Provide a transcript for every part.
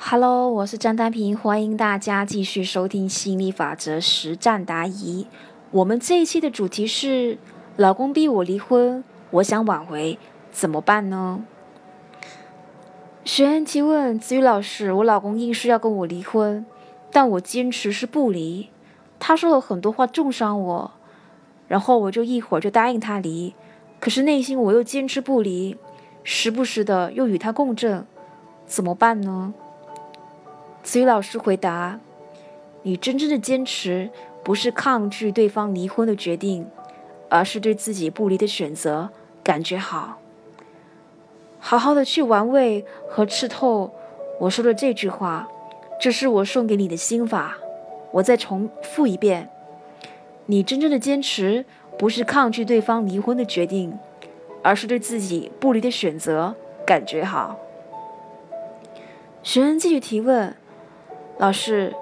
Hello，我是张丹平，欢迎大家继续收听心理法则实战答疑。我们这一期的主题是：老公逼我离婚，我想挽回，怎么办呢？学员提问：子宇老师，我老公硬是要跟我离婚，但我坚持是不离。他说了很多话重伤我，然后我就一会儿就答应他离，可是内心我又坚持不离，时不时的又与他共振，怎么办呢？子宇老师回答：“你真正的坚持不是抗拒对方离婚的决定，而是对自己不离的选择感觉好。好好的去玩味和吃透我说的这句话，这是我送给你的心法。我再重复一遍：你真正的坚持不是抗拒对方离婚的决定，而是对自己不离的选择感觉好。”学生继续提问。老师，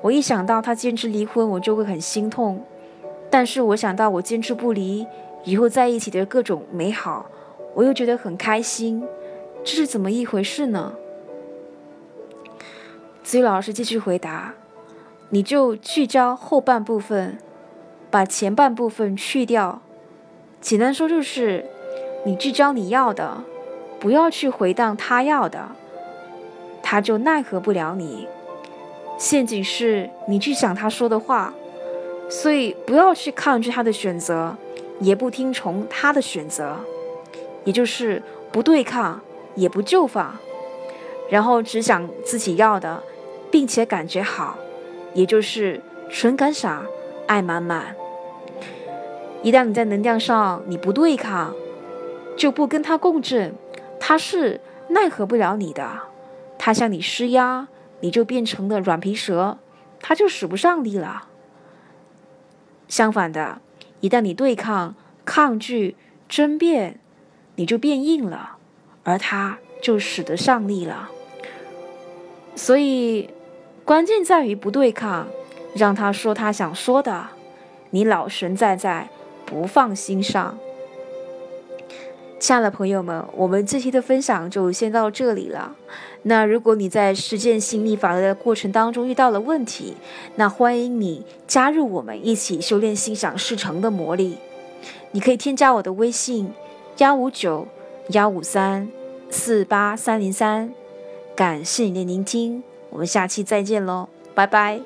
我一想到他坚持离婚，我就会很心痛。但是我想到我坚持不离，以后在一起的各种美好，我又觉得很开心。这是怎么一回事呢？子宇老师继续回答：你就聚焦后半部分，把前半部分去掉。简单说就是，你聚焦你要的，不要去回荡他要的，他就奈何不了你。陷阱是你去想他说的话，所以不要去抗拒他的选择，也不听从他的选择，也就是不对抗，也不就范，然后只想自己要的，并且感觉好，也就是纯感傻，爱满满。一旦你在能量上你不对抗，就不跟他共振，他是奈何不了你的，他向你施压。你就变成了软皮蛇，他就使不上力了。相反的，一旦你对抗、抗拒、争辩，你就变硬了，而他就使得上力了。所以，关键在于不对抗，让他说他想说的，你老神在在，不放心上。亲爱的朋友们，我们这期的分享就先到这里了。那如果你在实践心理法则的过程当中遇到了问题，那欢迎你加入我们一起修炼心想事成的魔力。你可以添加我的微信：幺五九幺五三四八三零三。感谢你的聆听，我们下期再见喽，拜拜。